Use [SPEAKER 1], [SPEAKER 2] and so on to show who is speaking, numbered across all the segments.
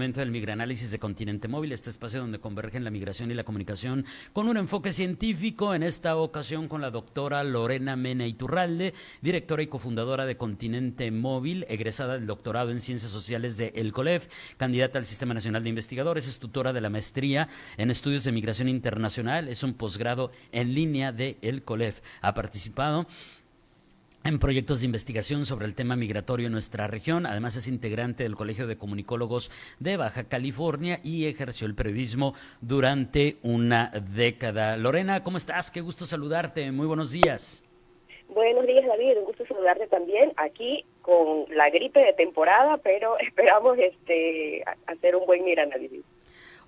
[SPEAKER 1] momento del migranálisis de Continente Móvil, este espacio donde convergen la migración y la comunicación con un enfoque científico, en esta ocasión con la doctora Lorena Mena Iturralde, directora y cofundadora de Continente Móvil, egresada del doctorado en Ciencias Sociales de El COLEF, candidata al Sistema Nacional de Investigadores, es tutora de la maestría en Estudios de Migración Internacional, es un posgrado en línea de El COLEF. Ha participado en proyectos de investigación sobre el tema migratorio en nuestra región. Además es integrante del Colegio de Comunicólogos de Baja California y ejerció el periodismo durante una década. Lorena, ¿cómo estás? Qué gusto saludarte. Muy buenos días.
[SPEAKER 2] Buenos días, David. Un gusto saludarte también aquí con la gripe de temporada, pero esperamos este hacer un buen análisis.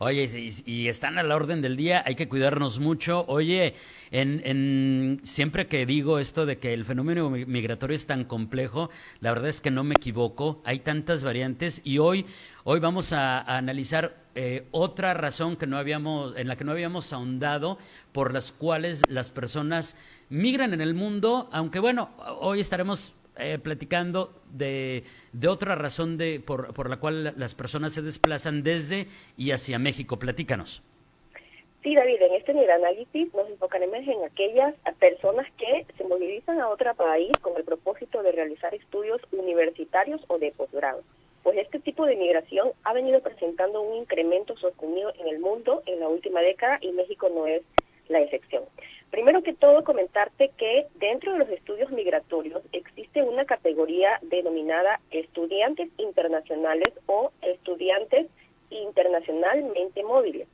[SPEAKER 1] Oye, y, están a la orden del día, hay que cuidarnos mucho. Oye, en, siempre que digo esto de que el fenómeno migratorio es tan complejo, la verdad es que no me equivoco, hay tantas variantes y hoy, hoy vamos a, analizar eh, otra razón que no habíamos, en la que no habíamos ahondado, por las cuales las personas migran en el mundo, aunque bueno, hoy estaremos eh, platicando de, de, otra razón de, por, por, la cual las personas se desplazan desde y hacia México. Platícanos.
[SPEAKER 2] Sí, David, en este análisis nos enfocaremos en aquellas personas que se movilizan a otro país con el propósito de realizar estudios universitarios o de posgrado. Pues este tipo de migración ha venido presentando un incremento sostenido en el mundo en la última década y México no es la excepción. Primero que todo, comentarte que dentro de los estudios migratorios denominada estudiantes internacionales o estudiantes internacionalmente móviles,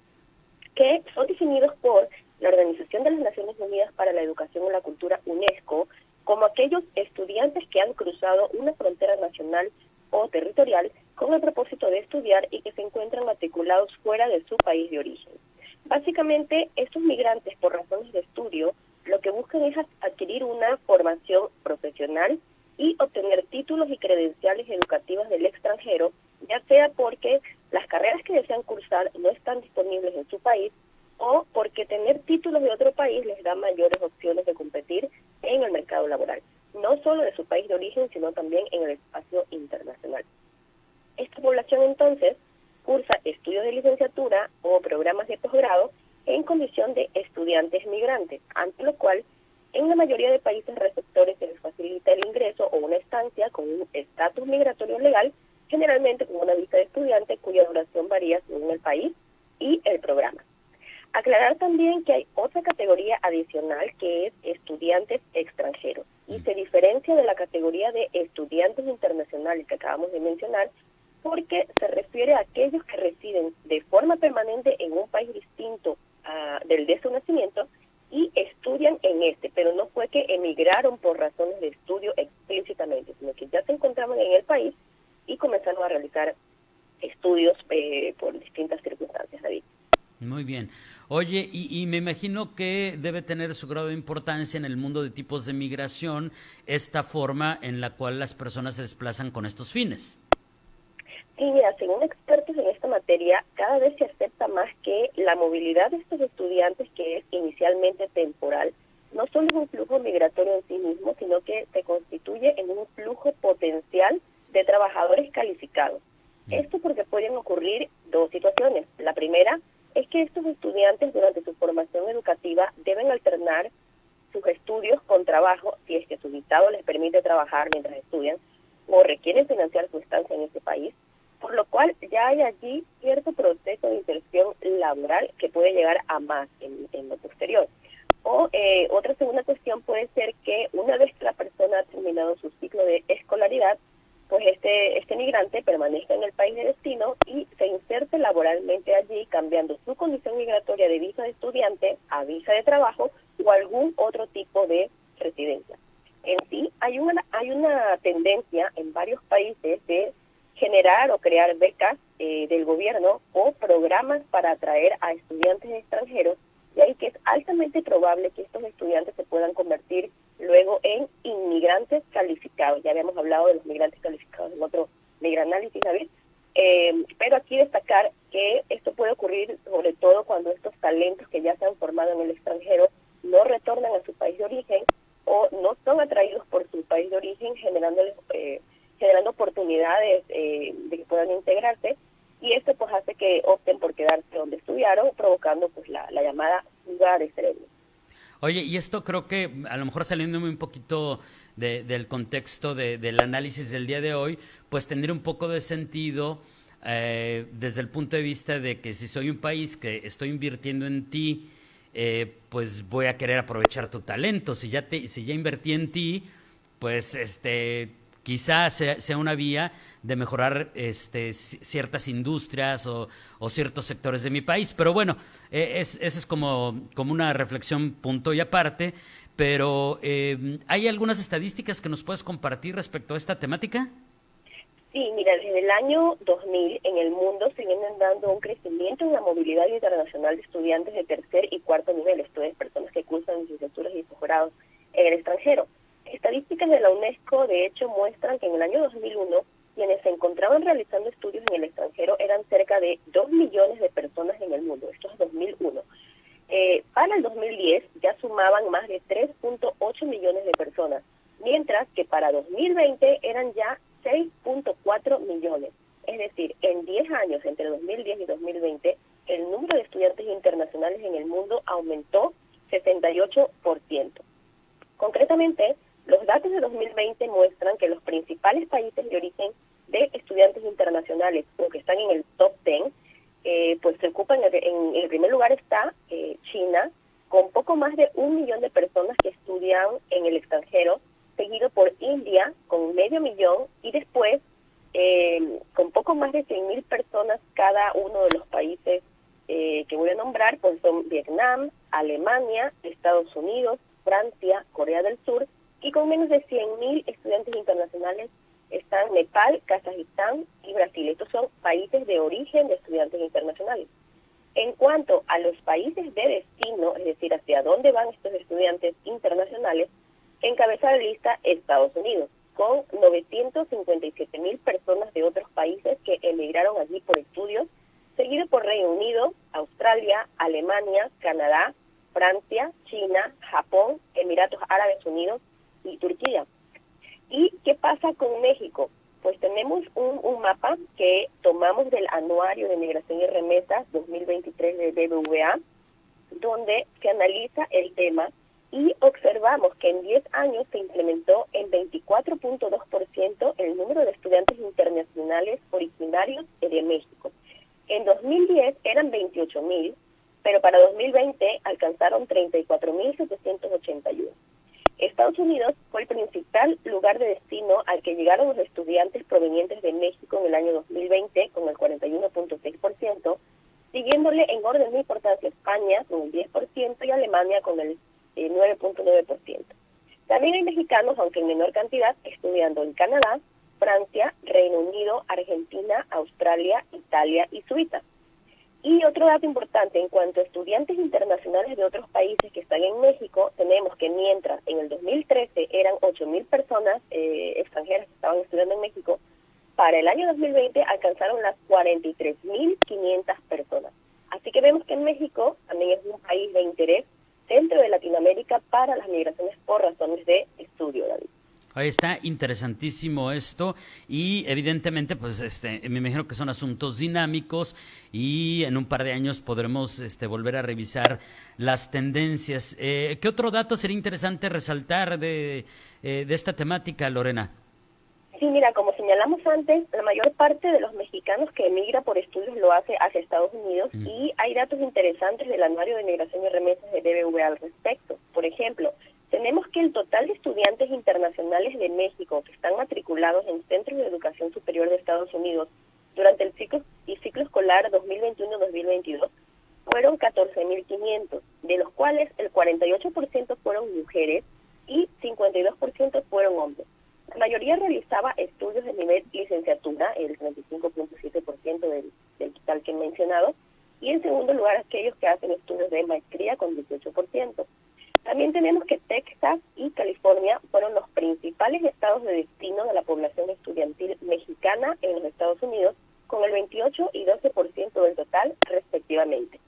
[SPEAKER 2] que son definidos por la Organización de las Naciones Unidas para la Educación y la Cultura, UNESCO, como aquellos estudiantes que han cruzado una frontera nacional o territorial con el propósito de estudiar y que se encuentran matriculados fuera de su país de origen. Básicamente, estos migrantes, por razones de estudio, lo que buscan es adquirir una formación profesional y obtener títulos y credenciales educativas del extranjero, ya sea porque las carreras que desean cursar no están disponibles en su país o porque tener títulos de otro país les da mayores opciones de competir en el mercado laboral, no solo de su país de origen, sino también en el espacio internacional. Esta población entonces cursa estudios de licenciatura o programas de posgrado en condición de estudiantes migrantes, ante lo cual en la mayoría de países receptores se les facilita el ingreso o una estancia con un estatus migratorio legal, generalmente con una visa de estudiante cuya duración varía según el país y el programa. Aclarar también que hay otra categoría adicional que es estudiantes extranjeros y se diferencia de la categoría de estudiantes internacionales que acabamos de mencionar porque se refiere a aquellos que residen de forma permanente en un país distinto uh, del de su nacimiento y estudian en este, pero no fue que emigraron por razones de estudio explícitamente, sino que ya se encontraban en el país y comenzaron a realizar estudios eh, por distintas circunstancias, David.
[SPEAKER 1] Muy bien. Oye, y, y, me imagino que debe tener su grado de importancia en el mundo de tipos de migración esta forma en la cual las personas se desplazan con estos fines.
[SPEAKER 2] Mira, según expertos en esta materia, cada vez se acepta más que la movilidad de estos estudiantes, que es inicialmente temporal, no solo es un flujo migratorio en sí mismo, sino que se constituye en un flujo potencial de trabajadores calificados. Mm. Esto porque pueden ocurrir dos situaciones. La primera es que estos estudiantes durante su formación educativa deben alternar sus estudios con trabajo si es que su dictado les permite trabajar mientras estudian o requieren financiar su estancia en ese país por lo cual ya hay allí cierto proceso de inserción laboral que puede llegar a más en, lo posterior. O eh, otra segunda cuestión puede ser que una vez que la persona ha terminado su ciclo de escolaridad, pues este, este migrante permanezca en el país de destino y se inserte laboralmente allí, cambiando su condición migratoria de visa de estudiante a visa de trabajo o algún otro tipo de residencia. En sí, hay una, hay una tendencia en varios países de generar o crear becas eh, del gobierno o programas para atraer a estudiantes extranjeros, y ahí que es altamente probable que estos estudiantes se puedan convertir luego en inmigrantes calificados. Ya habíamos hablado de los migrantes calificados en otro migranálisis, David. Eh, pero aquí destacar que esto ocurrir sobre todo cuando estos talentos que ya se han formado en el extranjero no retornan a su país de origen o no son atraídos por su país de origen generando eh, generando oportunidades eh, de que puedan integrarse y esto pues hace que opten por quedarse donde estudiaron provocando pues la, llamada fuga de cerebro.
[SPEAKER 1] Oye, y esto creo que a lo mejor saliéndome un poquito del contexto del análisis del día de hoy, pues tendría un poco de sentido eh, desde el punto de vista de que si soy un país que estoy invirtiendo en ti, eh, pues voy a querer aprovechar tu talento. Si ya, te, si ya invertí en ti, pues este, quizás sea, una vía de mejorar este, ciertas industrias o, ciertos sectores de mi país. Pero bueno, eh, es, esa es como, una reflexión punto y aparte. Pero, ¿hay algunas estadísticas que nos puedes compartir respecto a esta temática?
[SPEAKER 2] Sí, mira, desde el año 2000 en el mundo se viene dando un crecimiento en la movilidad internacional de estudiantes de tercer y cuarto nivel, esto es, personas que cursan licenciaturas y posgrados en el extranjero. Estadísticas de la UNESCO, de hecho, muestran que en el año 2001 quienes se encontraban realizando estudios en el extranjero eran cerca de 2 millones de personas en el mundo, esto es 2001. Eh, para el 2010 ya sumaban más de 3.8 millones de personas, mientras que para 2020 eran ya 6.4 millones. Es decir, en 10 años, entre 2010 y 2020, el número de estudiantes internacionales en el mundo aumentó 68%. Concretamente, los datos de 2020 muestran que los principales países de origen de estudiantes internacionales, o que están en el top 10, eh, pues se ocupan, en, el primer lugar está eh, China, con poco más de un millón de personas que estudian en el extranjero, seguido por India con medio millón y después eh, con poco más de 100.000 personas cada uno de los países eh, que voy a nombrar, pues son Vietnam, Alemania, Estados Unidos, Francia, Corea del Sur y con menos de 100.000 estudiantes internacionales están Nepal, Kazajistán y Brasil. Estos son países de origen de estudiantes internacionales. En cuanto a los países de destino, es decir, hacia dónde van estos estudiantes internacionales, Encabeza la lista Estados Unidos, con 957 mil personas de otros países que emigraron allí por estudios, seguido por Reino Unido, Australia, Alemania, Canadá, Francia, China, Japón, Emiratos Árabes Unidos y Turquía. ¿Y qué pasa con México? Pues tenemos un, mapa que tomamos del Anuario de Migración y Remesas 2023 de BBVA, donde se analiza el tema y observamos que en 10 años se incrementó en 24.2% el número de estudiantes internacionales originarios de México. En 2010 eran 28.000, pero para 2020 alcanzaron 34.781. Estados Unidos fue el principal lugar de destino al que los estudiantes provenientes de México en el año 2020 con el 41.6%, siguiéndole en orden de importancia España con el 10% y Alemania con el 9.9%. También hay mexicanos, aunque en menor cantidad, estudiando en Canadá, Francia, Reino Unido, Argentina, Australia, Italia y Suiza. Y otro dato importante, en cuanto a estudiantes internacionales de otros países que están en México, tenemos que mientras en el 2013 eran 8.000 personas eh, extranjeras que estaban estudiando en México, para el año 2020 alcanzaron las 43.500 personas. Así que vemos que en México también es un país de interés dentro de Latinoamérica para las migraciones por razones de estudio, David.
[SPEAKER 1] Ahí está interesantísimo esto y evidentemente pues este me imagino que son asuntos dinámicos y en un par de años podremos este volver a revisar las tendencias. Eh, ¿Qué otro dato sería interesante resaltar de, eh, de esta temática, Lorena?
[SPEAKER 2] Sí, mira, como señalamos antes, la mayor parte de los mexicanos que emigra por estudios lo hace hacia Estados Unidos mm. y hay datos interesantes del Anuario de Migración y Remesas de BBVA al respecto. Por ejemplo, tenemos que el total de estudiantes internacionales de México que están matriculados en centros de educación superior de Estados Unidos durante el ciclo, y ciclo escolar 2021-2022 fueron 14.500, de los cuales el 48% fueron mujeres y 52% fueron hombres. La mayoría realizaba estudios de nivel licenciatura, el 35.7% del, del total que he mencionado, y en segundo lugar aquellos que hacen estudios de maestría con 18%. También tenemos que Texas y California fueron los principales estados de destino de la población estudiantil mexicana en los Estados Unidos, con el 28 y 12% del total respectivamente.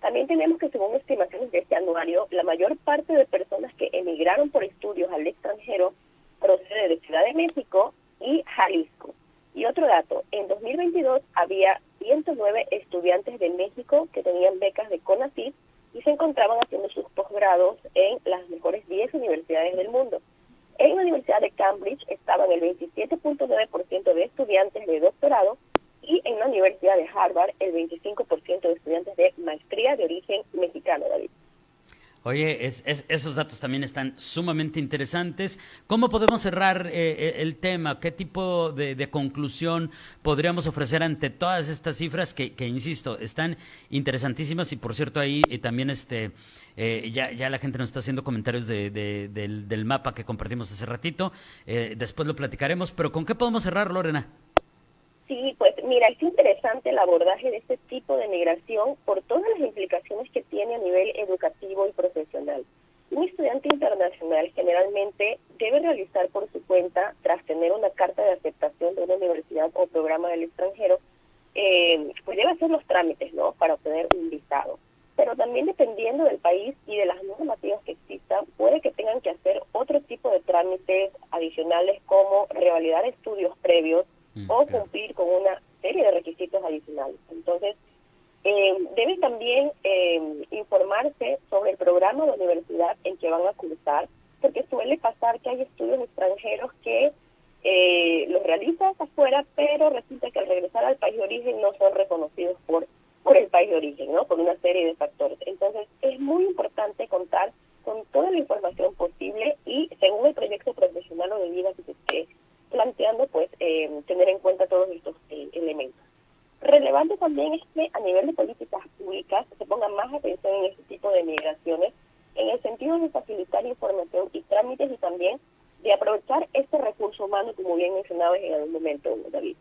[SPEAKER 2] También tenemos que, según estimaciones de este anuario, la mayor parte de personas que emigraron por estudios al extranjero procede de Ciudad de México y Jalisco. Y otro dato, en 2022 había 109 estudiantes de México que tenían becas de CONACYT y se encontraban haciendo sus posgrados en las mejores 10 universidades del mundo. En la Universidad de Cambridge estaban el 27.9% de estudiantes de doctorado y en la Universidad de Harvard el 25% de estudiantes de maestría de origen mexicano, David.
[SPEAKER 1] Oye, esos datos también están sumamente interesantes. ¿Cómo podemos cerrar eh, eh, el tema? ¿Qué tipo de, conclusión podríamos ofrecer ante todas estas cifras que, insisto, están interesantísimas? Y por cierto, ahí eh, también este, ya, ya la gente nos está haciendo comentarios del, del, mapa que compartimos hace ratito. después lo platicaremos, pero ¿con qué podemos cerrar, Lorena?
[SPEAKER 2] Sí, pues mira, es interesante el abordaje de este tipo de migración por todas las implicaciones que tiene a nivel educativo y profesional. Un estudiante internacional generalmente debe realizar por su cuenta, tras tener una carta de aceptación de una universidad o programa del extranjero, eh, pues debe hacer los trámites, ¿no?, para obtener un visado. Pero también dependiendo del país y de las normativas que existan, puede que tengan que hacer otro tipo de trámites adicionales como revalidar estudios previos, Mm, o cumplir con una serie de requisitos adicionales. Entonces, eh, deben también eh, informarse sobre el programa de universidad en que van a cursar, porque suele pasar que hay estudios extranjeros que eh, los realizan afuera, pero resulta que al regresar al país de origen no son reconocidos por, por el país de origen, ¿no? Por una serie de factores. Entonces, es muy importante contar con toda la información posible y según el proyecto profesional o de vida que se esté planteando, pues, eh, tener en cuenta todos estos eh, elementos. Relevante también es que a nivel de políticas públicas se ponga más atención en este tipo de migraciones, en el sentido de facilitar información y trámites y también de aprovechar este recurso humano, como bien mencionabas en algún momento, David.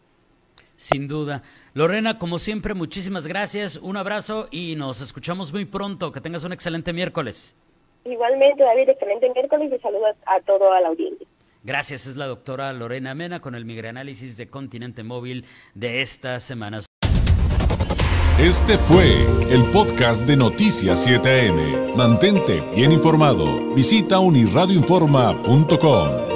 [SPEAKER 1] Sin duda. Lorena, como siempre, muchísimas gracias, un abrazo y nos escuchamos muy pronto. Que tengas un excelente miércoles.
[SPEAKER 2] Igualmente, David, excelente miércoles y saludos a toda la audiencia.
[SPEAKER 1] Gracias, es la doctora Lorena Mena con el migranálisis de Continente Móvil de esta semana.
[SPEAKER 3] Este fue el podcast de Noticias 7am. Mantente bien informado. Visita unirradioinforma.com.